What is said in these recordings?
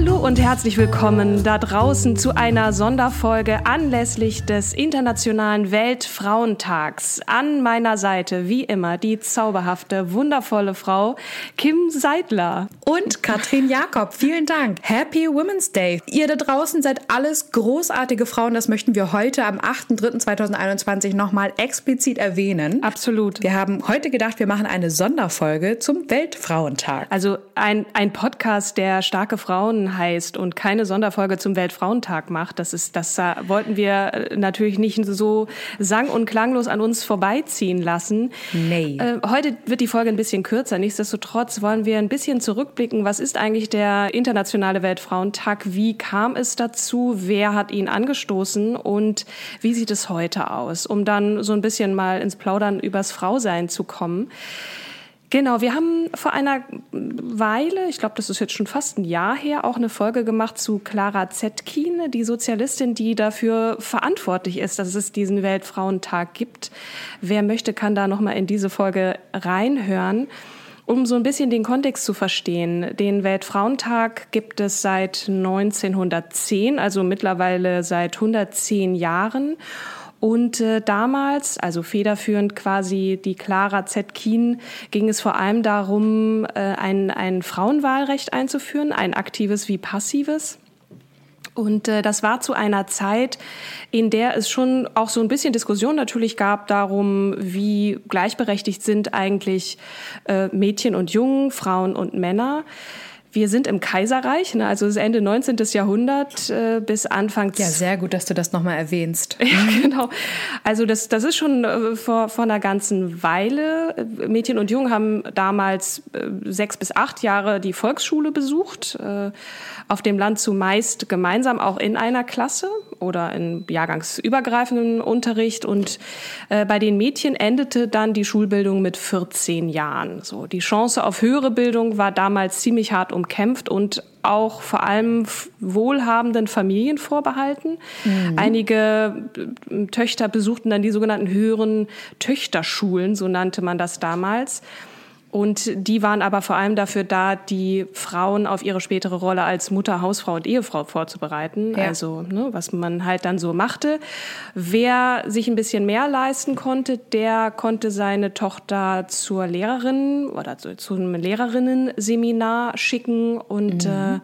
Hallo und herzlich willkommen da draußen zu einer Sonderfolge anlässlich des Internationalen Weltfrauentags. An meiner Seite, wie immer, die zauberhafte, wundervolle Frau Kim Seidler. Und Katrin Jakob, vielen Dank. Happy Women's Day. Ihr da draußen seid alles großartige Frauen. Das möchten wir heute am 8.3.2021 nochmal explizit erwähnen. Absolut. Wir haben heute gedacht, wir machen eine Sonderfolge zum Weltfrauentag. Also ein, ein Podcast, der starke Frauen heißt und keine Sonderfolge zum Weltfrauentag macht, das ist, das äh, wollten wir äh, natürlich nicht so sang- und klanglos an uns vorbeiziehen lassen. Nee. Äh, heute wird die Folge ein bisschen kürzer. Nichtsdestotrotz wollen wir ein bisschen zurückblicken. Was ist eigentlich der internationale Weltfrauentag? Wie kam es dazu? Wer hat ihn angestoßen? Und wie sieht es heute aus? Um dann so ein bisschen mal ins Plaudern übers Frausein zu kommen. Genau, wir haben vor einer Weile, ich glaube, das ist jetzt schon fast ein Jahr her, auch eine Folge gemacht zu Clara Zetkin, die Sozialistin, die dafür verantwortlich ist, dass es diesen Weltfrauentag gibt. Wer möchte, kann da noch mal in diese Folge reinhören. Um so ein bisschen den Kontext zu verstehen, den Weltfrauentag gibt es seit 1910, also mittlerweile seit 110 Jahren. Und äh, damals, also federführend quasi die Clara Zetkin, ging es vor allem darum, äh, ein, ein Frauenwahlrecht einzuführen, ein aktives wie passives. Und äh, das war zu einer Zeit, in der es schon auch so ein bisschen Diskussion natürlich gab darum, wie gleichberechtigt sind eigentlich äh, Mädchen und Jungen, Frauen und Männer. Wir sind im Kaiserreich, ne, also das Ende 19. Jahrhundert äh, bis Anfang. Ja, sehr gut, dass du das nochmal erwähnst. Ja, genau. Also das, das ist schon äh, vor, vor einer ganzen Weile. Mädchen und Jungen haben damals äh, sechs bis acht Jahre die Volksschule besucht. Äh, auf dem Land zumeist gemeinsam auch in einer Klasse oder in jahrgangsübergreifenden Unterricht. Und äh, bei den Mädchen endete dann die Schulbildung mit 14 Jahren. So, die Chance auf höhere Bildung war damals ziemlich hart umkämpft und auch vor allem wohlhabenden Familien vorbehalten. Mhm. Einige äh, Töchter besuchten dann die sogenannten höheren Töchterschulen, so nannte man das damals. Und die waren aber vor allem dafür da, die Frauen auf ihre spätere Rolle als Mutter, Hausfrau und Ehefrau vorzubereiten. Ja. Also, ne, was man halt dann so machte. Wer sich ein bisschen mehr leisten konnte, der konnte seine Tochter zur Lehrerin oder zu, zu einem Lehrerinnenseminar schicken und mhm. äh,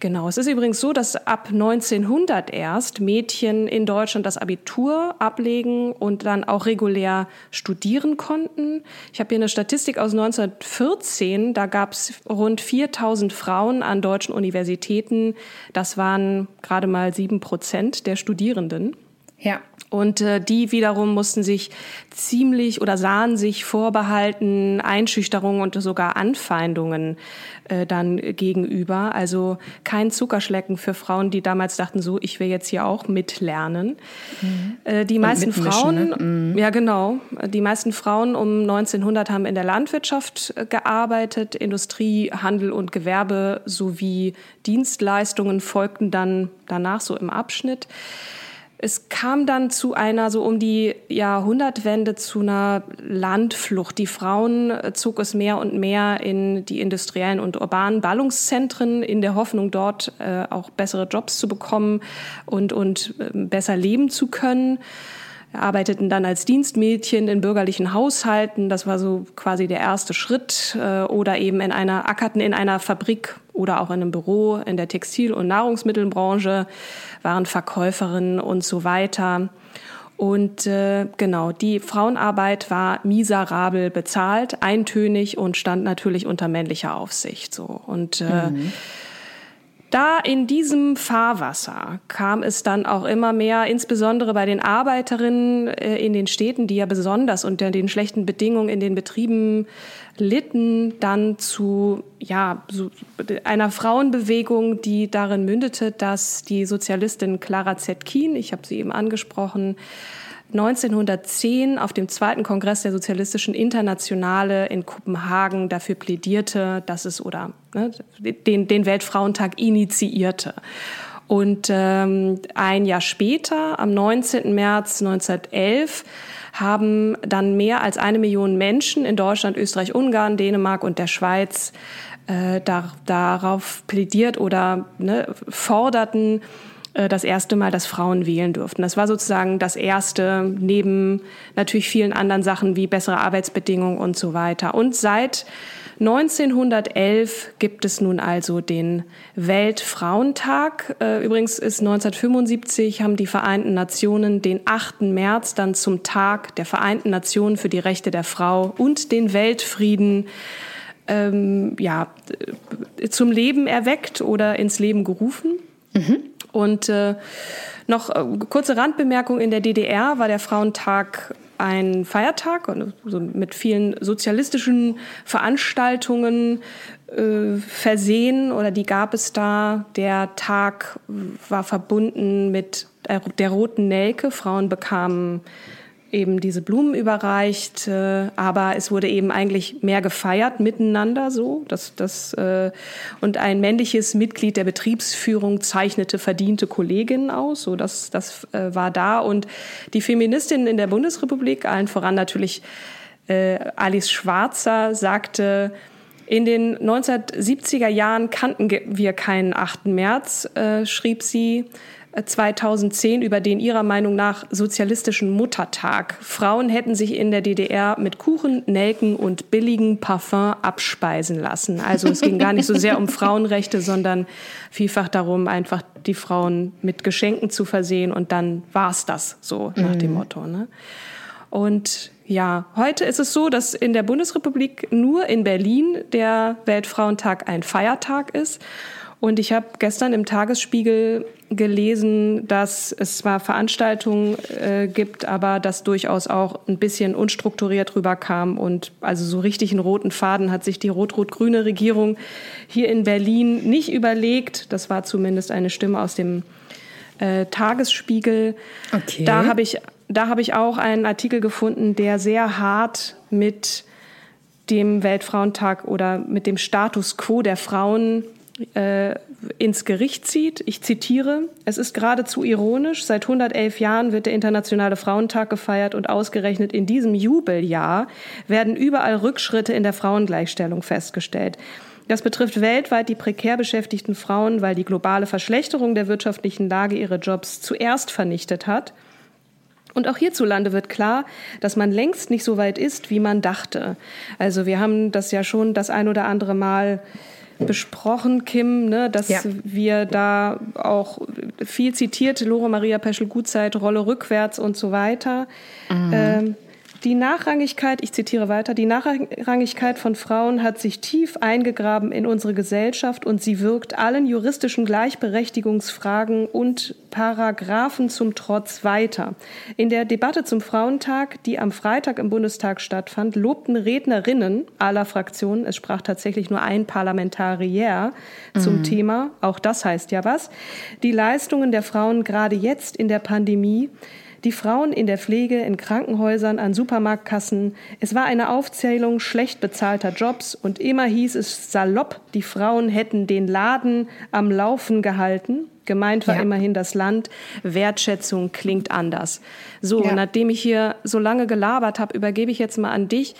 Genau. Es ist übrigens so, dass ab 1900 erst Mädchen in Deutschland das Abitur ablegen und dann auch regulär studieren konnten. Ich habe hier eine Statistik aus 1914. Da gab es rund 4000 Frauen an deutschen Universitäten. Das waren gerade mal sieben Prozent der Studierenden. Ja. Und äh, die wiederum mussten sich ziemlich oder sahen sich vorbehalten Einschüchterungen und sogar Anfeindungen äh, dann gegenüber. Also kein Zuckerschlecken für Frauen, die damals dachten, so, ich will jetzt hier auch mitlernen. Mhm. Äh, die meisten Frauen, ne? mhm. ja genau, die meisten Frauen um 1900 haben in der Landwirtschaft äh, gearbeitet, Industrie, Handel und Gewerbe sowie Dienstleistungen folgten dann danach so im Abschnitt. Es kam dann zu einer, so um die Jahrhundertwende, zu einer Landflucht. Die Frauen äh, zog es mehr und mehr in die industriellen und urbanen Ballungszentren in der Hoffnung, dort äh, auch bessere Jobs zu bekommen und, und äh, besser leben zu können. Arbeiteten dann als Dienstmädchen in bürgerlichen Haushalten. Das war so quasi der erste Schritt. Äh, oder eben in einer, ackerten in einer Fabrik oder auch in einem Büro in der Textil- und Nahrungsmittelbranche, waren Verkäuferinnen und so weiter. Und äh, genau, die Frauenarbeit war miserabel bezahlt, eintönig und stand natürlich unter männlicher Aufsicht. So. Und äh, mhm. Da in diesem Fahrwasser kam es dann auch immer mehr, insbesondere bei den Arbeiterinnen äh, in den Städten, die ja besonders unter den schlechten Bedingungen in den Betrieben litten, dann zu ja, so einer Frauenbewegung, die darin mündete, dass die Sozialistin Clara Zetkin, ich habe sie eben angesprochen, 1910 auf dem zweiten Kongress der Sozialistischen Internationale in Kopenhagen dafür plädierte, dass es oder ne, den, den Weltfrauentag initiierte. Und ähm, ein Jahr später, am 19. März 1911, haben dann mehr als eine Million Menschen in Deutschland, Österreich, Ungarn, Dänemark und der Schweiz äh, da, darauf plädiert oder ne, forderten, das erste Mal, dass Frauen wählen durften. Das war sozusagen das erste neben natürlich vielen anderen Sachen wie bessere Arbeitsbedingungen und so weiter. Und seit 1911 gibt es nun also den Weltfrauentag. Äh, übrigens ist 1975 haben die Vereinten Nationen den 8. März dann zum Tag der Vereinten Nationen für die Rechte der Frau und den Weltfrieden ähm, ja, zum Leben erweckt oder ins Leben gerufen. Mhm. Und äh, noch äh, kurze Randbemerkung, in der DDR war der Frauentag ein Feiertag also mit vielen sozialistischen Veranstaltungen äh, versehen oder die gab es da. Der Tag war verbunden mit der roten Nelke. Frauen bekamen eben diese Blumen überreicht, äh, aber es wurde eben eigentlich mehr gefeiert miteinander so. Das, das, äh, und ein männliches Mitglied der Betriebsführung zeichnete verdiente Kolleginnen aus. So, das, das äh, war da. Und die Feministinnen in der Bundesrepublik, allen voran natürlich äh, Alice Schwarzer, sagte, in den 1970er Jahren kannten wir keinen 8. März, äh, schrieb sie. 2010 über den ihrer Meinung nach sozialistischen Muttertag. Frauen hätten sich in der DDR mit Kuchen, Nelken und billigen Parfum abspeisen lassen. Also es ging gar nicht so sehr um Frauenrechte, sondern vielfach darum, einfach die Frauen mit Geschenken zu versehen und dann war's das so nach dem mhm. Motto. Ne? Und ja, heute ist es so, dass in der Bundesrepublik nur in Berlin der Weltfrauentag ein Feiertag ist. Und ich habe gestern im Tagesspiegel gelesen, dass es zwar Veranstaltungen äh, gibt, aber dass durchaus auch ein bisschen unstrukturiert rüberkam. Und also so richtig einen roten Faden hat sich die rot-rot-grüne Regierung hier in Berlin nicht überlegt. Das war zumindest eine Stimme aus dem äh, Tagesspiegel. Okay. Da habe ich, da habe ich auch einen Artikel gefunden, der sehr hart mit dem Weltfrauentag oder mit dem Status quo der Frauen äh, ins Gericht zieht. Ich zitiere, es ist geradezu ironisch, seit 111 Jahren wird der Internationale Frauentag gefeiert und ausgerechnet in diesem Jubeljahr werden überall Rückschritte in der Frauengleichstellung festgestellt. Das betrifft weltweit die prekär beschäftigten Frauen, weil die globale Verschlechterung der wirtschaftlichen Lage ihre Jobs zuerst vernichtet hat. Und auch hierzulande wird klar, dass man längst nicht so weit ist, wie man dachte. Also wir haben das ja schon das ein oder andere Mal besprochen, Kim, ne, dass ja. wir da auch viel zitiert, Lore Maria Peschel-Gutzeit, Rolle rückwärts und so weiter. Mhm. Ähm, die Nachrangigkeit, ich zitiere weiter, die Nachrangigkeit von Frauen hat sich tief eingegraben in unsere Gesellschaft und sie wirkt allen juristischen Gleichberechtigungsfragen und Paragraphen zum Trotz weiter. In der Debatte zum Frauentag, die am Freitag im Bundestag stattfand, lobten Rednerinnen aller Fraktionen, es sprach tatsächlich nur ein Parlamentarier zum mhm. Thema, auch das heißt ja was, die Leistungen der Frauen gerade jetzt in der Pandemie, die Frauen in der Pflege, in Krankenhäusern, an Supermarktkassen. Es war eine Aufzählung schlecht bezahlter Jobs und immer hieß es salopp, die Frauen hätten den Laden am Laufen gehalten. Gemeint war ja. immerhin das Land. Wertschätzung klingt anders. So, ja. nachdem ich hier so lange gelabert habe, übergebe ich jetzt mal an dich.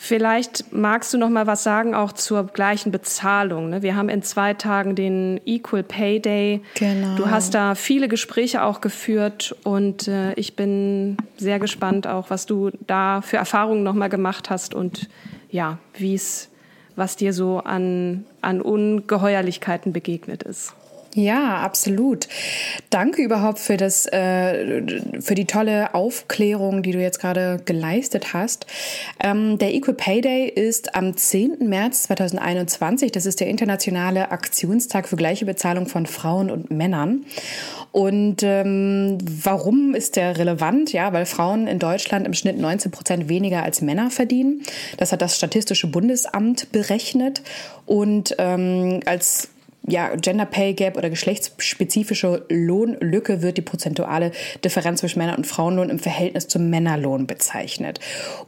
Vielleicht magst du noch mal was sagen auch zur gleichen Bezahlung. Ne? Wir haben in zwei Tagen den Equal Pay Day. Genau. Du hast da viele Gespräche auch geführt und äh, ich bin sehr gespannt auch, was du da für Erfahrungen noch mal gemacht hast und ja, wie es, was dir so an an Ungeheuerlichkeiten begegnet ist. Ja, absolut. Danke überhaupt für das, äh, für die tolle Aufklärung, die du jetzt gerade geleistet hast. Ähm, der Equal Pay Day ist am 10. März 2021. Das ist der internationale Aktionstag für gleiche Bezahlung von Frauen und Männern. Und ähm, warum ist der relevant? Ja, weil Frauen in Deutschland im Schnitt 19 Prozent weniger als Männer verdienen. Das hat das Statistische Bundesamt berechnet. Und ähm, als ja, Gender Pay Gap oder geschlechtsspezifische Lohnlücke wird die prozentuale Differenz zwischen Männer- und Frauenlohn im Verhältnis zum Männerlohn bezeichnet.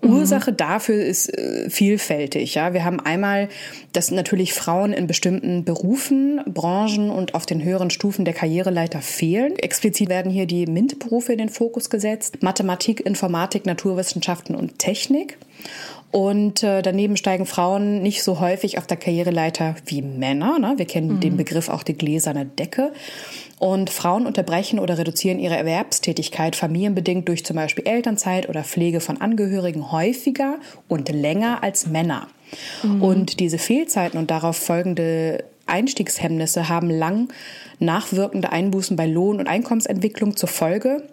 Mhm. Ursache dafür ist äh, vielfältig. Ja, wir haben einmal, dass natürlich Frauen in bestimmten Berufen, Branchen und auf den höheren Stufen der Karriereleiter fehlen. Explizit werden hier die MINT-Berufe in den Fokus gesetzt. Mathematik, Informatik, Naturwissenschaften und Technik. Und äh, daneben steigen Frauen nicht so häufig auf der Karriereleiter wie Männer. Ne? Wir kennen mhm. den Begriff auch die gläserne Decke. Und Frauen unterbrechen oder reduzieren ihre Erwerbstätigkeit familienbedingt durch zum Beispiel Elternzeit oder Pflege von Angehörigen häufiger und länger als Männer. Mhm. Und diese Fehlzeiten und darauf folgende Einstiegshemmnisse haben lang nachwirkende Einbußen bei Lohn- und Einkommensentwicklung zur Folge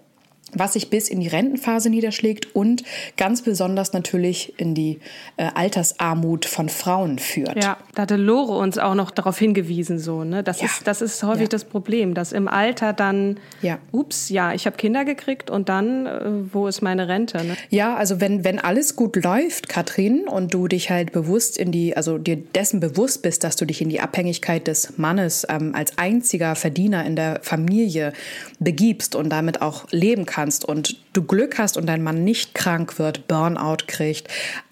was sich bis in die Rentenphase niederschlägt und ganz besonders natürlich in die äh, Altersarmut von Frauen führt. Ja, da hatte Lore uns auch noch darauf hingewiesen, so, ne? Das, ja. ist, das ist häufig ja. das Problem, dass im Alter dann, ja. ups, ja, ich habe Kinder gekriegt und dann, äh, wo ist meine Rente? Ne? Ja, also wenn, wenn alles gut läuft, Katrin, und du dich halt bewusst in die, also dir dessen bewusst bist, dass du dich in die Abhängigkeit des Mannes ähm, als einziger Verdiener in der Familie begibst und damit auch leben kannst, kannst und du Glück hast und dein Mann nicht krank wird, Burnout kriegt,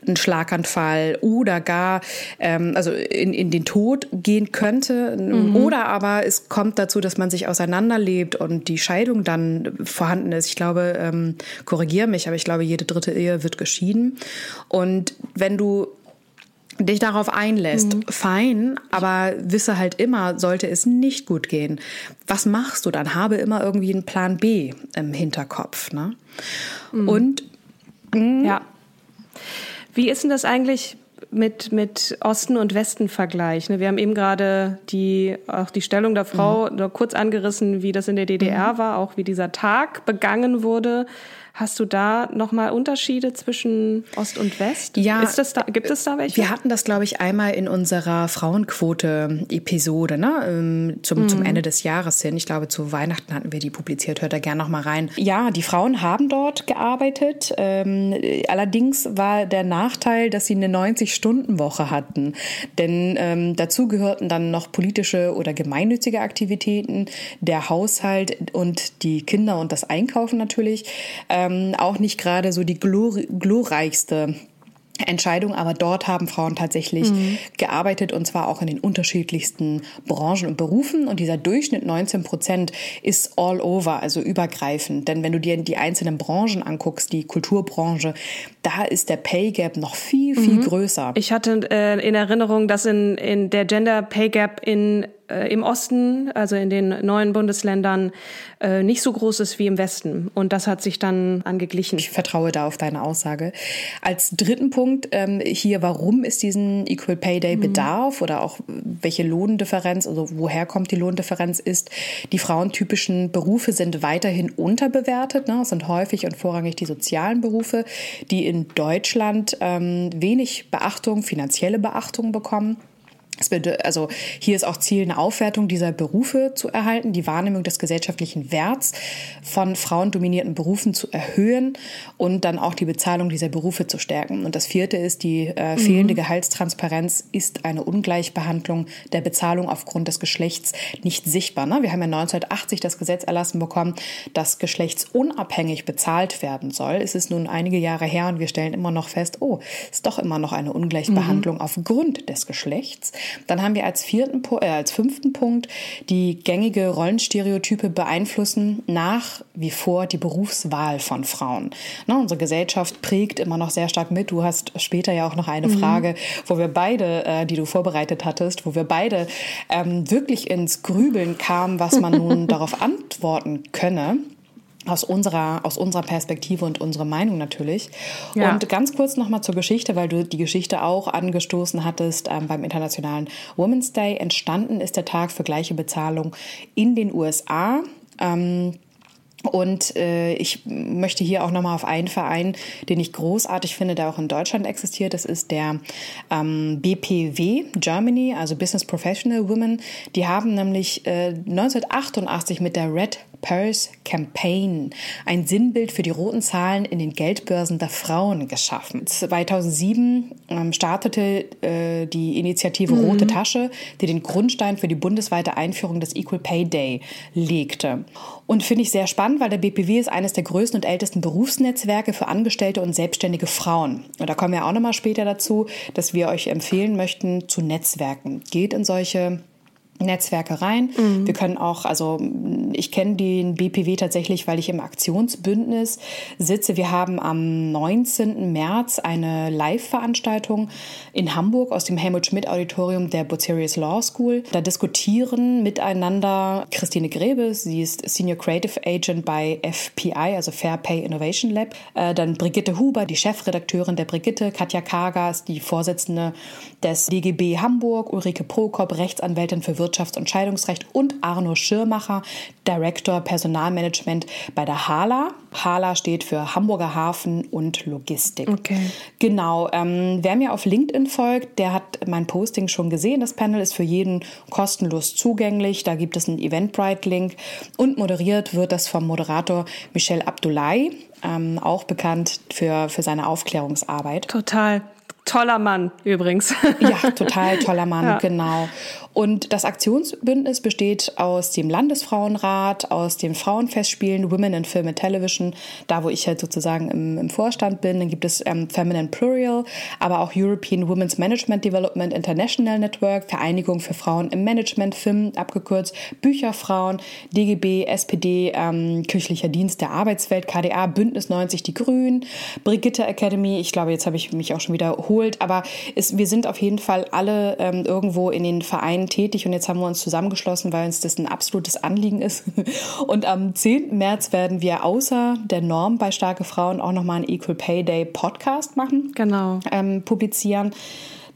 einen Schlaganfall oder gar ähm, also in, in den Tod gehen könnte. Mhm. Oder aber es kommt dazu, dass man sich auseinanderlebt und die Scheidung dann vorhanden ist. Ich glaube, ähm, korrigiere mich, aber ich glaube, jede dritte Ehe wird geschieden. Und wenn du dich darauf einlässt, mhm. fein, aber wisse halt immer, sollte es nicht gut gehen. Was machst du dann? Habe immer irgendwie einen Plan B im Hinterkopf. Ne? Mhm. Und mh, ja. Wie ist denn das eigentlich mit, mit Osten und Westen Vergleich? Ne? Wir haben eben gerade die, auch die Stellung der Frau mhm. nur kurz angerissen, wie das in der DDR mhm. war, auch wie dieser Tag begangen wurde. Hast du da nochmal Unterschiede zwischen Ost und West? Ja. Ist das da, gibt es da welche? Wir hatten das, glaube ich, einmal in unserer Frauenquote-Episode, ne? Ähm, zum, mhm. zum Ende des Jahres hin. Ich glaube, zu Weihnachten hatten wir die publiziert. Hört da gerne nochmal rein. Ja, die Frauen haben dort gearbeitet. Ähm, allerdings war der Nachteil, dass sie eine 90-Stunden-Woche hatten. Denn ähm, dazu gehörten dann noch politische oder gemeinnützige Aktivitäten, der Haushalt und die Kinder und das Einkaufen natürlich. Ähm, ähm, auch nicht gerade so die glor glorreichste Entscheidung, aber dort haben Frauen tatsächlich mhm. gearbeitet und zwar auch in den unterschiedlichsten Branchen und Berufen und dieser Durchschnitt 19 Prozent ist all over, also übergreifend. Denn wenn du dir die einzelnen Branchen anguckst, die Kulturbranche, da ist der Pay Gap noch viel, viel mhm. größer. Ich hatte äh, in Erinnerung, dass in, in der Gender Pay Gap in äh, im Osten, also in den neuen Bundesländern, äh, nicht so groß ist wie im Westen. Und das hat sich dann angeglichen. Ich vertraue da auf deine Aussage. Als dritten Punkt ähm, hier, warum ist diesen Equal Pay Day mhm. Bedarf oder auch welche Lohndifferenz, also woher kommt die Lohndifferenz, ist, die frauentypischen Berufe sind weiterhin unterbewertet. Ne? Es sind häufig und vorrangig die sozialen Berufe, die in Deutschland ähm, wenig Beachtung, finanzielle Beachtung bekommen. Es also hier ist auch Ziel, eine Aufwertung dieser Berufe zu erhalten, die Wahrnehmung des gesellschaftlichen Werts von frauendominierten Berufen zu erhöhen und dann auch die Bezahlung dieser Berufe zu stärken. Und das vierte ist, die äh, fehlende mhm. Gehaltstransparenz ist eine Ungleichbehandlung der Bezahlung aufgrund des Geschlechts nicht sichtbar. Ne? Wir haben ja 1980 das Gesetz erlassen bekommen, dass geschlechtsunabhängig bezahlt werden soll. Es ist nun einige Jahre her und wir stellen immer noch fest, oh, ist doch immer noch eine Ungleichbehandlung mhm. aufgrund des Geschlechts. Dann haben wir als vierten, äh, als fünften Punkt die gängige Rollenstereotype beeinflussen nach wie vor die Berufswahl von Frauen. Ne, unsere Gesellschaft prägt immer noch sehr stark mit. Du hast später ja auch noch eine mhm. Frage, wo wir beide, äh, die du vorbereitet hattest, wo wir beide ähm, wirklich ins Grübeln kamen, was man nun darauf antworten könne aus unserer, aus unserer Perspektive und unserer Meinung natürlich. Ja. Und ganz kurz nochmal zur Geschichte, weil du die Geschichte auch angestoßen hattest ähm, beim Internationalen Women's Day. Entstanden ist der Tag für gleiche Bezahlung in den USA. Ähm, und äh, ich möchte hier auch nochmal auf einen Verein, den ich großartig finde, der auch in Deutschland existiert. Das ist der ähm, BPW Germany, also Business Professional Women. Die haben nämlich äh, 1988 mit der Red Paris Campaign ein Sinnbild für die roten Zahlen in den Geldbörsen der Frauen geschaffen. 2007 ähm, startete äh, die Initiative mhm. Rote Tasche, die den Grundstein für die bundesweite Einführung des Equal Pay Day legte. Und finde ich sehr spannend, weil der BPW ist eines der größten und ältesten Berufsnetzwerke für Angestellte und selbstständige Frauen. Und da kommen wir auch nochmal später dazu, dass wir euch empfehlen möchten zu Netzwerken. Geht in solche Netzwerke rein. Mhm. Wir können auch, also ich kenne den BPW tatsächlich, weil ich im Aktionsbündnis sitze. Wir haben am 19. März eine Live-Veranstaltung in Hamburg aus dem Helmut Schmidt Auditorium der Bucerius Law School. Da diskutieren miteinander Christine Grebes, sie ist Senior Creative Agent bei FPI, also Fair Pay Innovation Lab. Äh, dann Brigitte Huber, die Chefredakteurin der Brigitte, Katja Kagas, die Vorsitzende des DGB Hamburg, Ulrike Prokop, Rechtsanwältin für Wirtschaft Wirtschafts- und Scheidungsrecht und Arno Schirmacher, Director Personalmanagement bei der HALA. HALA steht für Hamburger Hafen und Logistik. Okay. Genau. Ähm, wer mir auf LinkedIn folgt, der hat mein Posting schon gesehen. Das Panel ist für jeden kostenlos zugänglich. Da gibt es einen Eventbrite-Link und moderiert wird das vom Moderator Michel Abdullahi, ähm, auch bekannt für, für seine Aufklärungsarbeit. Total. Toller Mann übrigens. Ja, total toller Mann, ja. genau. Und das Aktionsbündnis besteht aus dem Landesfrauenrat, aus den Frauenfestspielen Women in Film and Television, da wo ich halt sozusagen im, im Vorstand bin. Dann gibt es ähm, Feminine Plural, aber auch European Women's Management Development International Network, Vereinigung für Frauen im Management, FIM, abgekürzt, Bücherfrauen, DGB, SPD, ähm, Kirchlicher Dienst der Arbeitswelt, KDA, Bündnis 90, die Grünen, Brigitte Academy, ich glaube, jetzt habe ich mich auch schon wiederholt, aber es, wir sind auf jeden Fall alle ähm, irgendwo in den Vereinen tätig und jetzt haben wir uns zusammengeschlossen, weil uns das ein absolutes Anliegen ist. Und am 10. März werden wir außer der Norm bei Starke Frauen auch nochmal einen Equal Pay Day Podcast machen. Genau. Ähm, publizieren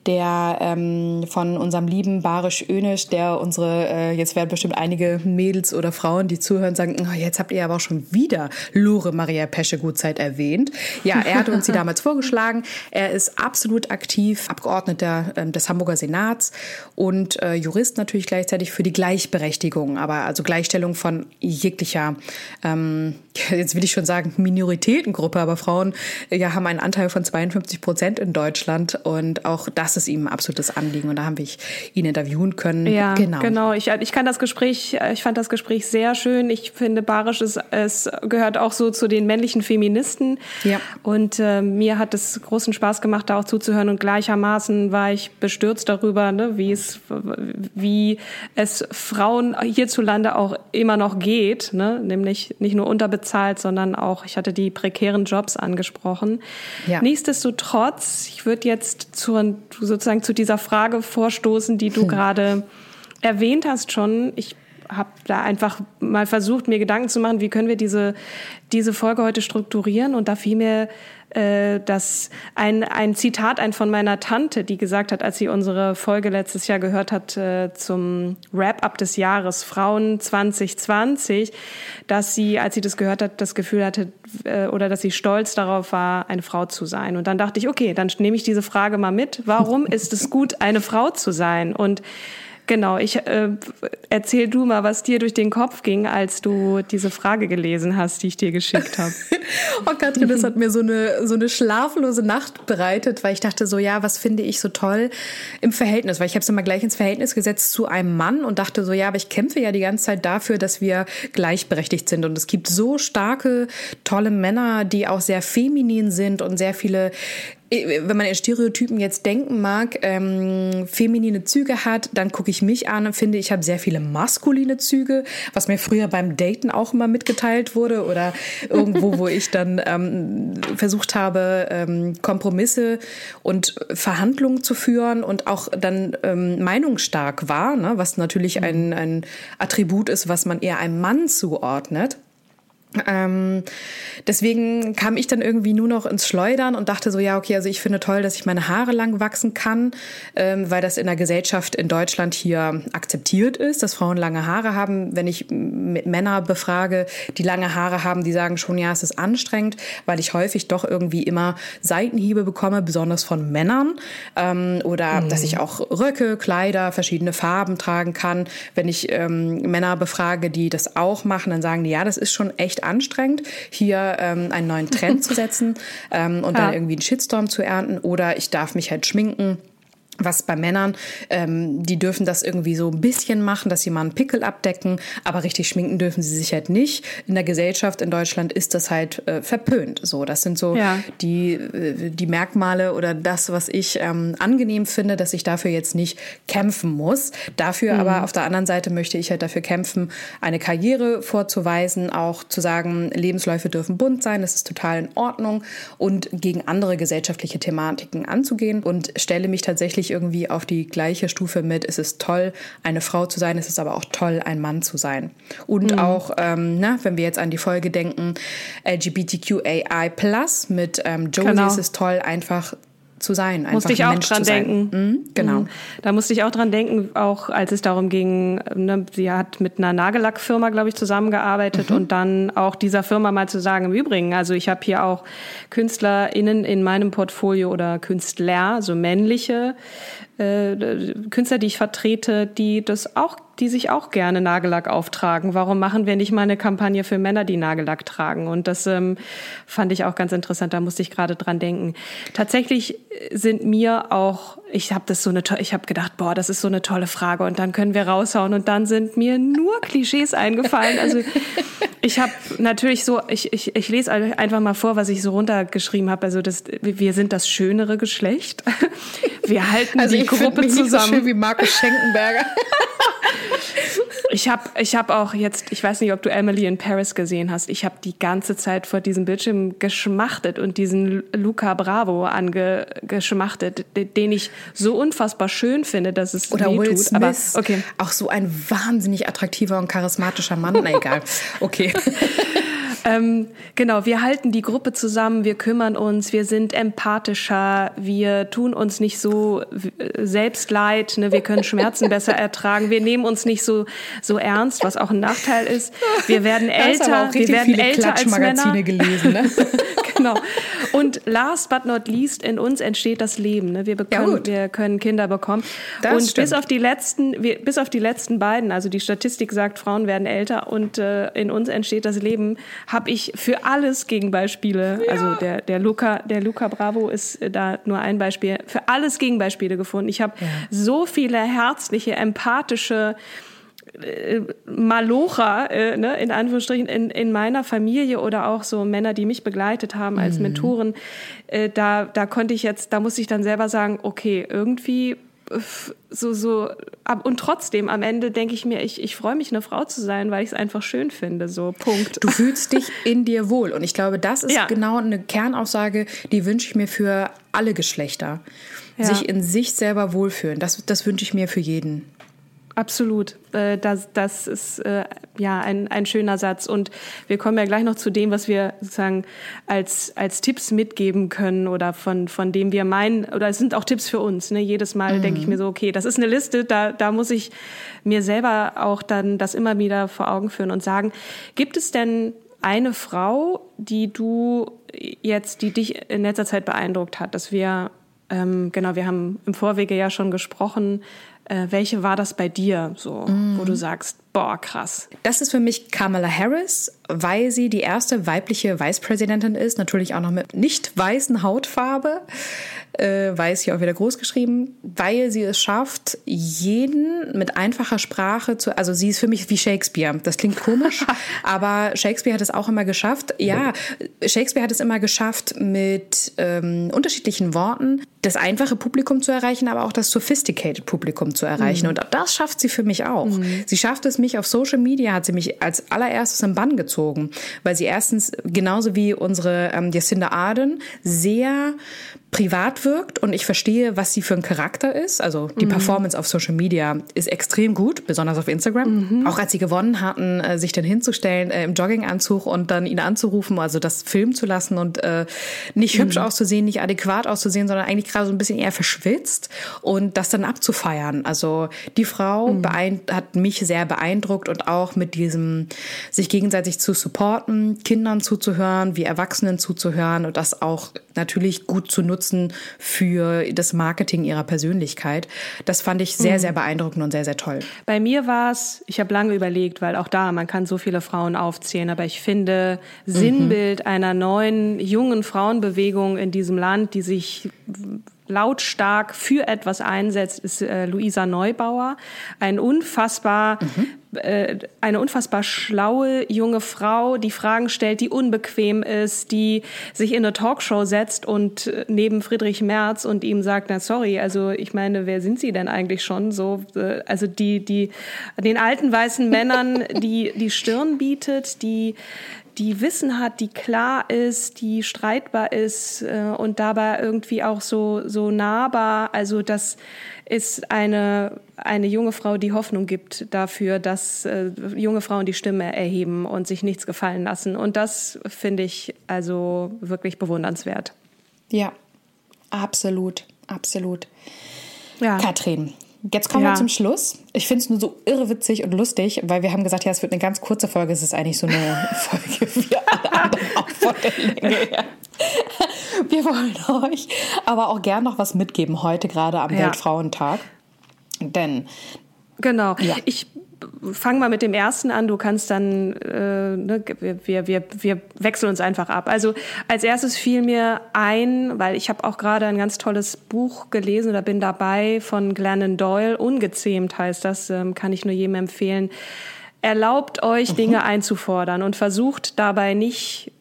der ähm, von unserem lieben Barisch Önisch, der unsere, äh, jetzt werden bestimmt einige Mädels oder Frauen, die zuhören, sagen, oh, jetzt habt ihr aber auch schon wieder Lore Maria Pesche Gutzeit erwähnt. Ja, er hatte uns sie damals vorgeschlagen. Er ist absolut aktiv, Abgeordneter äh, des Hamburger Senats und äh, Jurist natürlich gleichzeitig für die Gleichberechtigung, aber also Gleichstellung von jeglicher, ähm, jetzt will ich schon sagen, Minoritätengruppe, aber Frauen ja, haben einen Anteil von 52 Prozent in Deutschland und auch das das ist ihm ein absolutes Anliegen und da haben wir ihn interviewen können. Ja, genau. genau. Ich, ich kann das Gespräch, ich fand das Gespräch sehr schön. Ich finde, Barisch ist, es gehört auch so zu den männlichen Feministen. Ja. Und äh, mir hat es großen Spaß gemacht, da auch zuzuhören und gleichermaßen war ich bestürzt darüber, ne, wie es, wie es Frauen hierzulande auch immer noch geht, ne, nämlich nicht nur unterbezahlt, sondern auch, ich hatte die prekären Jobs angesprochen. Ja. Nichtsdestotrotz, ich würde jetzt zur sozusagen zu dieser Frage vorstoßen, die du hm. gerade erwähnt hast schon. Ich habe da einfach mal versucht, mir Gedanken zu machen, wie können wir diese, diese Folge heute strukturieren. Und da fiel mir äh, das ein, ein Zitat ein von meiner Tante, die gesagt hat, als sie unsere Folge letztes Jahr gehört hat äh, zum Wrap-up des Jahres Frauen 2020, dass sie, als sie das gehört hat, das Gefühl hatte äh, oder dass sie stolz darauf war, eine Frau zu sein. Und dann dachte ich, okay, dann nehme ich diese Frage mal mit. Warum ist es gut, eine Frau zu sein? Und Genau, ich äh, erzähl du mal, was dir durch den Kopf ging, als du diese Frage gelesen hast, die ich dir geschickt habe. oh Katrin, das hat mir so eine so eine schlaflose Nacht bereitet, weil ich dachte so, ja, was finde ich so toll im Verhältnis, weil ich habe es immer gleich ins Verhältnis gesetzt zu einem Mann und dachte so, ja, aber ich kämpfe ja die ganze Zeit dafür, dass wir gleichberechtigt sind und es gibt so starke tolle Männer, die auch sehr feminin sind und sehr viele wenn man in Stereotypen jetzt denken mag, ähm, feminine Züge hat, dann gucke ich mich an und finde, ich habe sehr viele maskuline Züge, was mir früher beim Daten auch immer mitgeteilt wurde oder irgendwo, wo ich dann ähm, versucht habe, ähm, Kompromisse und Verhandlungen zu führen und auch dann ähm, meinungsstark war, ne, was natürlich ein, ein Attribut ist, was man eher einem Mann zuordnet. Ähm, deswegen kam ich dann irgendwie nur noch ins Schleudern und dachte so, ja, okay, also ich finde toll, dass ich meine Haare lang wachsen kann, ähm, weil das in der Gesellschaft in Deutschland hier akzeptiert ist, dass Frauen lange Haare haben. Wenn ich mit Männer befrage, die lange Haare haben, die sagen schon, ja, es ist anstrengend, weil ich häufig doch irgendwie immer Seitenhiebe bekomme, besonders von Männern. Ähm, oder mhm. dass ich auch Röcke, Kleider, verschiedene Farben tragen kann. Wenn ich ähm, Männer befrage, die das auch machen, dann sagen die, ja, das ist schon echt echt anstrengend, hier ähm, einen neuen Trend zu setzen ähm, und ja. dann irgendwie einen Shitstorm zu ernten. Oder ich darf mich halt schminken was bei Männern, ähm, die dürfen das irgendwie so ein bisschen machen, dass sie mal einen Pickel abdecken, aber richtig schminken dürfen sie sich halt nicht. In der Gesellschaft in Deutschland ist das halt äh, verpönt. So, das sind so ja. die äh, die Merkmale oder das, was ich ähm, angenehm finde, dass ich dafür jetzt nicht kämpfen muss. Dafür mhm. aber auf der anderen Seite möchte ich halt dafür kämpfen, eine Karriere vorzuweisen, auch zu sagen, Lebensläufe dürfen bunt sein, das ist total in Ordnung und gegen andere gesellschaftliche Thematiken anzugehen und stelle mich tatsächlich nicht irgendwie auf die gleiche Stufe mit, es ist toll, eine Frau zu sein, es ist aber auch toll, ein Mann zu sein. Und mhm. auch, ähm, na, wenn wir jetzt an die Folge denken, LGBTQAI Plus mit ähm, Josie, genau. ist es toll, einfach zu sein. Einfach musste ich auch Mensch dran denken. Mhm, genau. Mhm. Da musste ich auch dran denken, auch als es darum ging, ne, sie hat mit einer Nagellackfirma, glaube ich, zusammengearbeitet mhm. und dann auch dieser Firma mal zu sagen, im Übrigen, also ich habe hier auch KünstlerInnen in meinem Portfolio oder Künstler, so männliche äh, Künstler, die ich vertrete, die das auch die sich auch gerne Nagellack auftragen. Warum machen wir nicht mal eine Kampagne für Männer, die Nagellack tragen? Und das ähm, fand ich auch ganz interessant. Da musste ich gerade dran denken. Tatsächlich sind mir auch, ich habe das so eine, ich habe gedacht, boah, das ist so eine tolle Frage. Und dann können wir raushauen. Und dann sind mir nur Klischees eingefallen. Also ich habe natürlich so, ich, ich, ich lese einfach mal vor, was ich so runtergeschrieben habe. Also das, wir sind das schönere Geschlecht. Wir halten also die Gruppe zusammen. Nicht so schön wie Markus Schenkenberger. Ich habe ich hab auch jetzt, ich weiß nicht, ob du Emily in Paris gesehen hast, ich habe die ganze Zeit vor diesem Bildschirm geschmachtet und diesen Luca Bravo angeschmachtet, den ich so unfassbar schön finde, dass es Oder Will Smith, aber okay. auch so ein wahnsinnig attraktiver und charismatischer Mann. Na egal, okay. Ähm, genau, wir halten die Gruppe zusammen, wir kümmern uns, wir sind empathischer, wir tun uns nicht so äh, selbst leid, ne? wir können Schmerzen besser ertragen, wir nehmen uns nicht so, so ernst, was auch ein Nachteil ist. Wir werden älter, wir werden älter als Männer. gelesen, ne? genau. Und last but not least, in uns entsteht das Leben. Ne? Wir, bekommen, ja, wir können Kinder bekommen. Das und stimmt. bis auf die letzten, wir, bis auf die letzten beiden, also die Statistik sagt, Frauen werden älter und äh, in uns entsteht das Leben, habe ich für alles Gegenbeispiele. Ja. Also der, der Luca, der Luca Bravo ist da nur ein Beispiel. Für alles Gegenbeispiele gefunden. Ich habe ja. so viele herzliche, empathische äh, Malocher, äh, ne, in Anführungsstrichen, in, in meiner Familie oder auch so Männer, die mich begleitet haben als mhm. Mentoren, äh, da, da konnte ich jetzt, da musste ich dann selber sagen, okay, irgendwie so, so, und trotzdem am Ende denke ich mir, ich, ich freue mich, eine Frau zu sein, weil ich es einfach schön finde, so, Punkt. Du fühlst dich in dir wohl. Und ich glaube, das ist ja. genau eine Kernaussage, die wünsche ich mir für alle Geschlechter. Ja. Sich in sich selber wohlfühlen. Das, das wünsche ich mir für jeden. Absolut. Äh, das, das ist äh, ja ein, ein schöner Satz. Und wir kommen ja gleich noch zu dem, was wir sozusagen als, als Tipps mitgeben können oder von, von dem wir meinen, oder es sind auch Tipps für uns. Ne? Jedes Mal mhm. denke ich mir so, okay, das ist eine Liste, da, da muss ich mir selber auch dann das immer wieder vor Augen führen und sagen, gibt es denn eine Frau, die du jetzt, die dich in letzter Zeit beeindruckt hat, dass wir ähm, genau, wir haben im Vorwege ja schon gesprochen, Äh, welche war das bei dir, so, mm. wo du sagst, boah, krass? Das ist für mich Kamala Harris, weil sie die erste weibliche Vicepräsidentin ist, natürlich auch noch mit nicht weißen Hautfarbe, äh, weiß hier auch wieder groß geschrieben, weil sie es schafft, jeden mit einfacher Sprache zu, also sie ist für mich wie Shakespeare. Das klingt komisch, aber Shakespeare hat es auch immer geschafft. Ja, Shakespeare hat es immer geschafft, mit ähm, unterschiedlichen Worten das einfache Publikum zu erreichen, aber auch das sophisticated Publikum zu erreichen. Mhm. Und das schafft sie für mich auch. Mhm. Sie schafft es mich auf Social Media, hat sie mich als allererstes im Bann gezogen, weil sie erstens genauso wie unsere ähm, Jacinda Arden sehr privat wirkt und ich verstehe, was sie für ein Charakter ist. Also die mhm. Performance auf Social Media ist extrem gut, besonders auf Instagram. Mhm. Auch als sie gewonnen hatten, äh, sich dann hinzustellen äh, im Jogginganzug und dann ihn anzurufen, also das filmen zu lassen und äh, nicht mhm. hübsch auszusehen, nicht adäquat auszusehen, sondern eigentlich gerade so ein bisschen eher verschwitzt und das dann abzufeiern. Also die Frau mhm. hat mich sehr beeindruckt und auch mit diesem sich gegenseitig zu supporten, Kindern zuzuhören, wie Erwachsenen zuzuhören und das auch natürlich gut zu nutzen für das Marketing ihrer Persönlichkeit. Das fand ich sehr, mhm. sehr beeindruckend und sehr, sehr toll. Bei mir war es, ich habe lange überlegt, weil auch da, man kann so viele Frauen aufzählen, aber ich finde, mhm. Sinnbild einer neuen, jungen Frauenbewegung in diesem Land, die sich lautstark für etwas einsetzt, ist äh, Luisa Neubauer. Ein unfassbar, mhm. äh, eine unfassbar schlaue junge Frau, die Fragen stellt, die unbequem ist, die sich in eine Talkshow setzt und äh, neben Friedrich Merz und ihm sagt, na sorry, also ich meine, wer sind Sie denn eigentlich schon? So, äh, also die, die, den alten weißen Männern, die, die Stirn bietet, die die Wissen hat, die klar ist, die streitbar ist äh, und dabei irgendwie auch so, so nahbar. Also das ist eine, eine junge Frau, die Hoffnung gibt dafür, dass äh, junge Frauen die Stimme erheben und sich nichts gefallen lassen. Und das finde ich also wirklich bewundernswert. Ja, absolut, absolut. Ja. Katrin, Jetzt kommen ja. wir zum Schluss. Ich finde es nur so irrewitzig und lustig, weil wir haben gesagt, ja, es wird eine ganz kurze Folge. Es ist eigentlich so eine Folge wie alle anderen auch von der Länge her. Wir wollen euch aber auch gern noch was mitgeben heute gerade am ja. Weltfrauentag. Denn Genau. Ja. Ich fang mal mit dem ersten an, du kannst dann, äh, ne, wir, wir, wir wechseln uns einfach ab. Also als erstes fiel mir ein, weil ich habe auch gerade ein ganz tolles Buch gelesen oder bin dabei von Glennon Doyle, Ungezähmt heißt das, ähm, kann ich nur jedem empfehlen. Erlaubt euch, Dinge mhm. einzufordern und versucht dabei nicht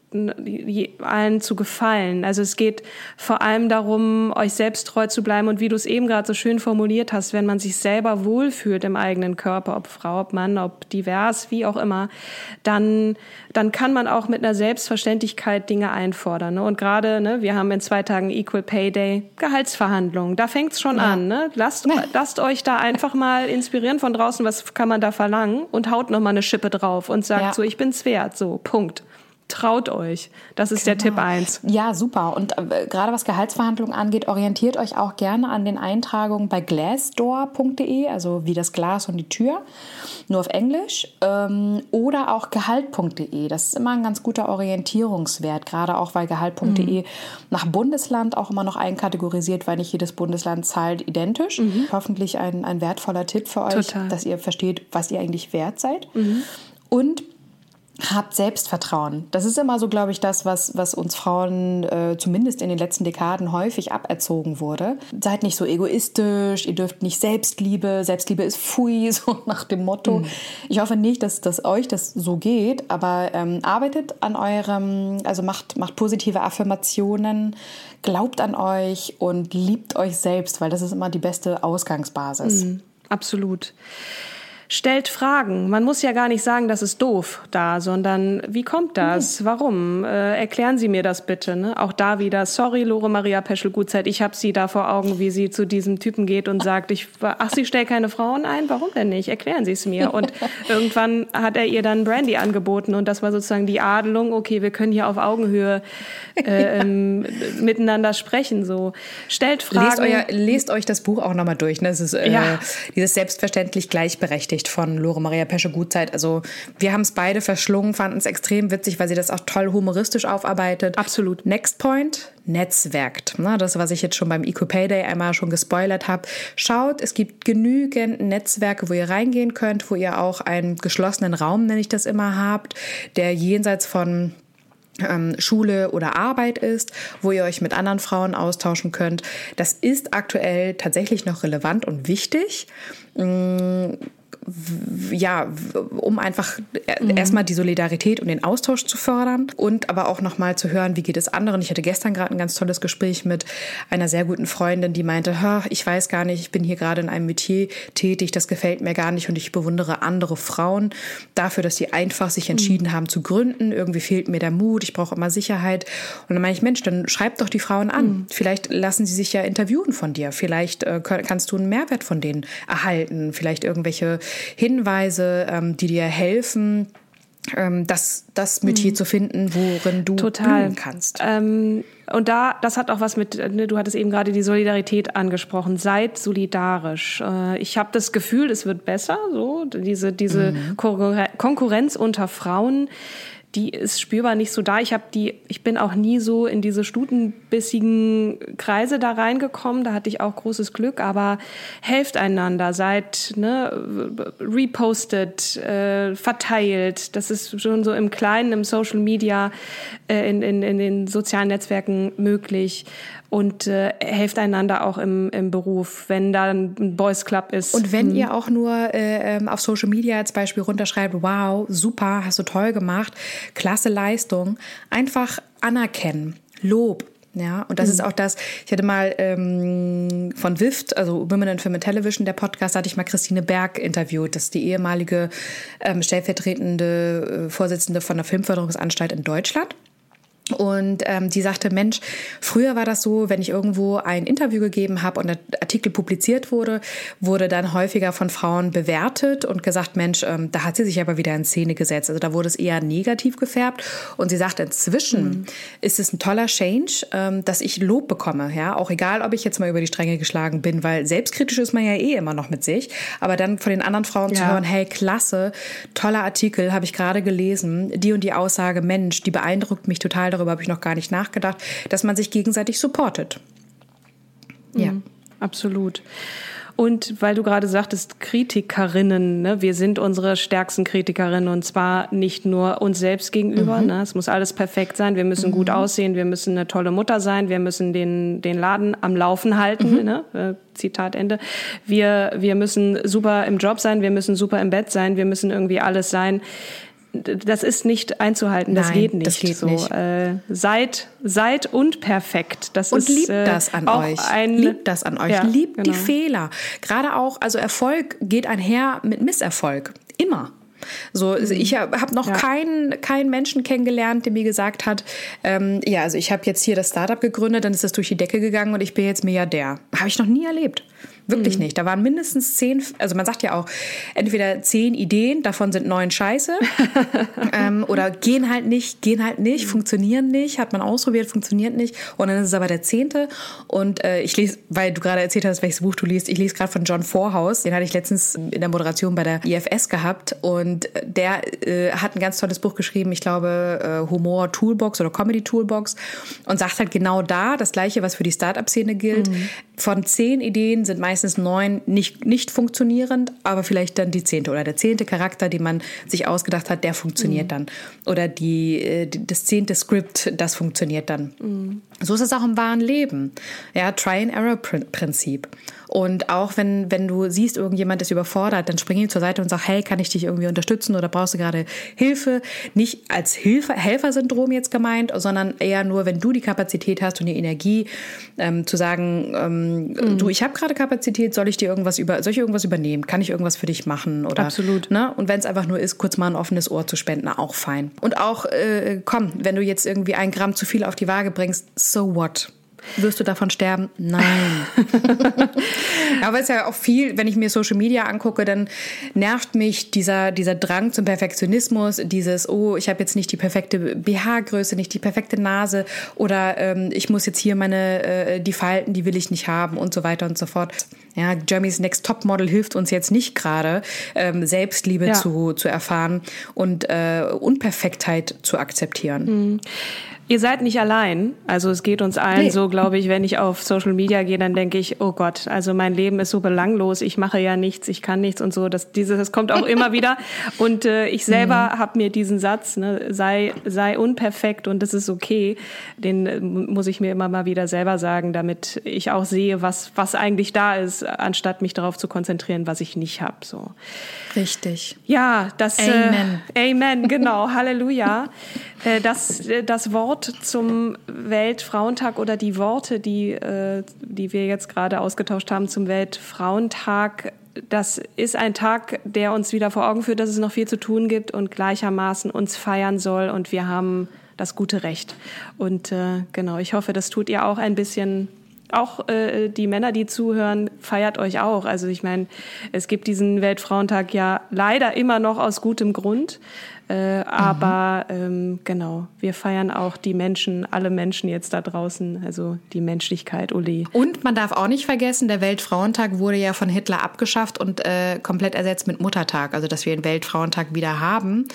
allen zu gefallen. Also es geht vor allem darum, euch selbst treu zu bleiben und wie du es eben gerade so schön formuliert hast, wenn man sich selber wohlfühlt im eigenen Körper, ob Frau, ob Mann, ob divers, wie auch immer, dann, dann kann man auch mit einer Selbstverständlichkeit Dinge einfordern. Ne? Und gerade, ne, wir haben in zwei Tagen Equal Pay Day, Gehaltsverhandlungen, da fängt's schon ja. an. Ne? Lasst, lasst euch da einfach mal inspirieren von draußen, was kann man da verlangen und haut noch mal eine Schippe drauf und sagt ja. so, ich bin's wert, so, Punkt traut euch. Das ist genau. der Tipp eins. Ja, super. Und äh, gerade was Gehaltsverhandlungen angeht, orientiert euch auch gerne an den Eintragungen bei glassdoor.de, also wie das Glas und die Tür, nur auf Englisch, ähm, oder auch gehalt.de. Das ist immer ein ganz guter Orientierungswert, gerade auch weil gehalt.de mhm. nach Bundesland auch immer noch einkategorisiert, weil nicht jedes Bundesland zahlt identisch. Mhm. Hoffentlich ein, ein wertvoller Tipp für euch, Total. dass ihr versteht, was ihr eigentlich wert seid. Mhm. Und Habt Selbstvertrauen. Das ist immer so, glaube ich, das, was, was uns Frauen äh, zumindest in den letzten Dekaden häufig aberzogen wurde. Seid nicht so egoistisch, ihr dürft nicht Selbstliebe, Selbstliebe ist Pfui, so nach dem Motto. Mhm. Ich hoffe nicht, dass, dass euch das so geht, aber ähm, arbeitet an eurem, also macht, macht positive Affirmationen, glaubt an euch und liebt euch selbst, weil das ist immer die beste Ausgangsbasis. Mhm, absolut stellt Fragen. Man muss ja gar nicht sagen, das ist doof da, sondern wie kommt das? Mhm. Warum? Äh, erklären Sie mir das bitte. Ne? Auch da wieder, sorry, Lore Maria Peschel-Gutzeit, ich habe Sie da vor Augen, wie sie zu diesem Typen geht und sagt, ich, ach, Sie stellt keine Frauen ein? Warum denn nicht? Erklären Sie es mir. Und irgendwann hat er ihr dann Brandy angeboten und das war sozusagen die Adelung, okay, wir können hier auf Augenhöhe äh, ähm, miteinander sprechen. So. Stellt Fragen. Lest, euer, lest euch das Buch auch nochmal durch. Ne? Es ist äh, ja. dieses selbstverständlich gleichberechtigt gekriegt von Lore Maria Pesche-Gutzeit. Also wir haben es beide verschlungen, fanden es extrem witzig, weil sie das auch toll humoristisch aufarbeitet. Absolut. Next Point, netzwerkt. Na, das, was ich jetzt schon beim Eco Payday einmal schon gespoilert habe. Schaut, es gibt genügend Netzwerke, wo ihr reingehen könnt, wo ihr auch einen geschlossenen Raum, nenne ich das immer, habt, der jenseits von ähm, Schule oder Arbeit ist, wo ihr euch mit anderen Frauen austauschen könnt. Das ist aktuell tatsächlich noch relevant und wichtig. Ja, um einfach mhm. erstmal die Solidarität und den Austausch zu fördern und aber auch nochmal zu hören, wie geht es anderen. Ich hatte gestern gerade ein ganz tolles Gespräch mit einer sehr guten Freundin, die meinte, ich weiß gar nicht, ich bin hier gerade in einem Metier tätig, das gefällt mir gar nicht und ich bewundere andere Frauen dafür, dass sie einfach sich entschieden mhm. haben zu gründen. Irgendwie fehlt mir der Mut, ich brauche immer Sicherheit. Und dann meine ich, Mensch, dann schreib doch die Frauen an. Mhm. Vielleicht lassen sie sich ja interviewen von dir. Vielleicht äh, kannst du einen Mehrwert von denen erhalten. Vielleicht irgendwelche Hinweise, ähm, die dir helfen, ähm, das, das Metier mhm. zu finden, worin du Total. kannst. Ähm, und da, das hat auch was mit, ne, du hattest eben gerade die Solidarität angesprochen. Seid solidarisch. Äh, ich habe das Gefühl, es wird besser, so diese diese mhm. Konkurrenz unter Frauen die ist spürbar nicht so da. Ich habe die, ich bin auch nie so in diese stutenbissigen Kreise da reingekommen. Da hatte ich auch großes Glück. Aber helft einander, seid ne, repostet, äh, verteilt. Das ist schon so im Kleinen, im Social Media, äh, in, in, in den sozialen Netzwerken möglich und äh, helft einander auch im, im Beruf, wenn da ein Boys Club ist. Und wenn hm. ihr auch nur äh, ähm, auf Social Media als Beispiel runterschreibt, wow, super, hast du toll gemacht, klasse Leistung, einfach anerkennen, Lob, ja, und das mhm. ist auch das, ich hatte mal ähm, von WIFT, also Women in Film and Television, der Podcast, hatte ich mal Christine Berg interviewt. Das ist die ehemalige ähm, stellvertretende äh, Vorsitzende von der Filmförderungsanstalt in Deutschland. Und ähm, die sagte, Mensch, früher war das so, wenn ich irgendwo ein Interview gegeben habe und der Artikel publiziert wurde, wurde dann häufiger von Frauen bewertet und gesagt, Mensch, ähm, da hat sie sich aber wieder in Szene gesetzt. Also da wurde es eher negativ gefärbt. Und sie sagt, inzwischen mhm. ist es ein toller Change, ähm, dass ich Lob bekomme. Ja, auch egal, ob ich jetzt mal über die Stränge geschlagen bin, weil selbstkritisch ist man ja eh immer noch mit sich. Aber dann von den anderen Frauen ja. zu hören, hey, klasse, toller Artikel, habe ich gerade gelesen. Die und die Aussage, Mensch, die beeindruckt mich total darüber habe ich noch gar nicht nachgedacht, dass man sich gegenseitig supportet. Ja. Mhm, absolut. Und weil du gerade sagtest, Kritikerinnen, ne? wir sind unsere stärksten Kritikerinnen und zwar nicht nur uns selbst gegenüber. Mhm. Ne? Es muss alles perfekt sein, wir müssen mhm. gut aussehen, wir müssen eine tolle Mutter sein, wir müssen den, den Laden am Laufen halten. Mhm. Ne? Äh, Zitat Ende. Wir, wir müssen super im Job sein, wir müssen super im Bett sein, wir müssen irgendwie alles sein das ist nicht einzuhalten, das Nein, geht nicht. Das geht so. nicht. Äh, seid, seid unperfekt. Das und ist, liebt äh, das an euch. Ein, liebt das an euch. Ja, liebt genau. die Fehler. Gerade auch, also Erfolg geht einher mit Misserfolg. Immer. So, also mhm. ich habe hab noch ja. keinen, keinen Menschen kennengelernt, der mir gesagt hat, ähm, ja, also ich habe jetzt hier das Startup gegründet, dann ist das durch die Decke gegangen und ich bin jetzt Milliardär. Habe ich noch nie erlebt. Wirklich mhm. nicht. Da waren mindestens zehn, also man sagt ja auch, entweder zehn Ideen, davon sind neun scheiße. ähm, oder gehen halt nicht, gehen halt nicht, mhm. funktionieren nicht, hat man ausprobiert, funktioniert nicht. Und dann ist es aber der zehnte. Und äh, ich lese, weil du gerade erzählt hast, welches Buch du liest, ich lese gerade von John Vorhaus. Den hatte ich letztens in der Moderation bei der IFS gehabt. Und der äh, hat ein ganz tolles Buch geschrieben, ich glaube, äh, Humor Toolbox oder Comedy Toolbox. Und sagt halt genau da das Gleiche, was für die Startup-Szene gilt. Mhm. Von zehn Ideen sind meistens meistens neun nicht, nicht funktionierend, aber vielleicht dann die zehnte oder der zehnte Charakter, den man sich ausgedacht hat, der funktioniert mhm. dann. Oder die, äh, die, das zehnte Skript, das funktioniert dann. Mhm. So ist es auch im wahren Leben. Ja, Try-and-Error-Prinzip. Und auch wenn, wenn du siehst, irgendjemand ist überfordert, dann spring ihm zur Seite und sag, hey, kann ich dich irgendwie unterstützen oder brauchst du gerade Hilfe? Nicht als Hilfe, Helfersyndrom jetzt gemeint, sondern eher nur, wenn du die Kapazität hast und die Energie, ähm, zu sagen, ähm, mhm. du, ich habe gerade Kapazität, soll ich dir irgendwas über, soll ich irgendwas übernehmen? Kann ich irgendwas für dich machen? Oder, Absolut. Ne? Und wenn es einfach nur ist, kurz mal ein offenes Ohr zu spenden, auch fein. Und auch, äh, komm, wenn du jetzt irgendwie ein Gramm zu viel auf die Waage bringst, so what? Wirst du davon sterben? Nein. Aber es ist ja auch viel, wenn ich mir Social Media angucke, dann nervt mich dieser, dieser Drang zum Perfektionismus, dieses, oh, ich habe jetzt nicht die perfekte BH-Größe, nicht die perfekte Nase oder ähm, ich muss jetzt hier meine, äh, die Falten, die will ich nicht haben und so weiter und so fort. Ja, Jeremy's Next Top Model hilft uns jetzt nicht gerade, ähm, Selbstliebe ja. zu, zu erfahren und äh, Unperfektheit zu akzeptieren. Mhm. Ihr seid nicht allein. Also es geht uns allen nee. so, glaube ich, wenn ich auf Social Media gehe, dann denke ich, oh Gott, also mein Leben ist so belanglos, ich mache ja nichts, ich kann nichts und so. Das, dieses, das kommt auch immer wieder. Und äh, ich selber mhm. habe mir diesen Satz, ne, sei, sei unperfekt und das ist okay, den äh, muss ich mir immer mal wieder selber sagen, damit ich auch sehe, was, was eigentlich da ist, anstatt mich darauf zu konzentrieren, was ich nicht habe. So. Richtig. Ja, das Amen. Äh, Amen, genau, Halleluja. Äh, das, äh, das Wort zum Weltfrauentag oder die Worte, die, äh, die wir jetzt gerade ausgetauscht haben zum Weltfrauentag, das ist ein Tag, der uns wieder vor Augen führt, dass es noch viel zu tun gibt und gleichermaßen uns feiern soll und wir haben das gute Recht. Und äh, genau, ich hoffe, das tut ihr auch ein bisschen auch äh, die Männer, die zuhören, feiert euch auch. Also ich meine, es gibt diesen Weltfrauentag ja leider immer noch aus gutem Grund. Äh, aber mhm. ähm, genau, wir feiern auch die Menschen, alle Menschen jetzt da draußen, also die Menschlichkeit, Uli. Und man darf auch nicht vergessen, der Weltfrauentag wurde ja von Hitler abgeschafft und äh, komplett ersetzt mit Muttertag. Also, dass wir den Weltfrauentag wieder haben,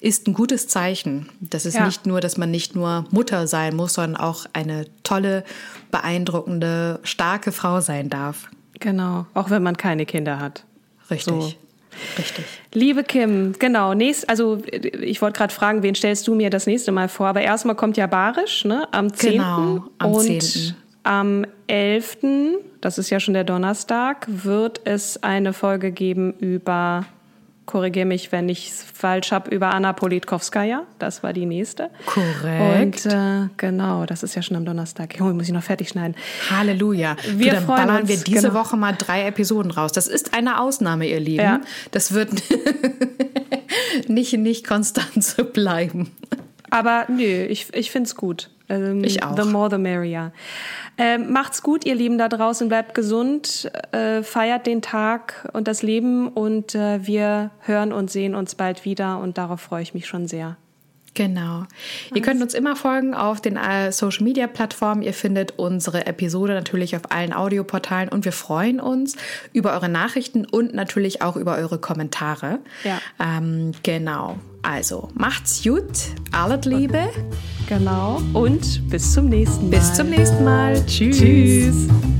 ist ein gutes Zeichen. Das ist ja. nicht nur, dass man nicht nur Mutter sein muss, sondern auch eine tolle, beeindruckende, starke Frau sein darf. Genau, auch wenn man keine Kinder hat. Richtig. So. Richtig. Liebe Kim, genau, nächst, also ich wollte gerade fragen, wen stellst du mir das nächste Mal vor? Aber erstmal kommt ja Barisch, ne? Am 10. Genau, am und 10. am 11., das ist ja schon der Donnerstag, wird es eine Folge geben über korrigiere mich, wenn ich es falsch habe, über Anna Politkovskaya. Das war die nächste. Korrekt. Und äh, genau, das ist ja schon am Donnerstag. Oh, muss ich noch fertig schneiden. Halleluja. Wir du, dann freuen ballern uns, wir diese genau. Woche mal drei Episoden raus. Das ist eine Ausnahme, ihr Lieben. Ja. Das wird nicht, nicht konstant so bleiben. Aber nö, ich, ich finde es gut. Ähm, ich auch. The more the merrier. Ähm, macht's gut, ihr Lieben da draußen, bleibt gesund, äh, feiert den Tag und das Leben und äh, wir hören und sehen uns bald wieder und darauf freue ich mich schon sehr. Genau. Was? Ihr könnt uns immer folgen auf den äh, Social Media Plattformen. Ihr findet unsere Episode natürlich auf allen Audioportalen und wir freuen uns über eure Nachrichten und natürlich auch über eure Kommentare. Ja. Ähm, genau. Also macht's gut, alles Liebe. Genau. Und bis zum nächsten Mal. Bis zum nächsten Mal. Tschüss. Tschüss.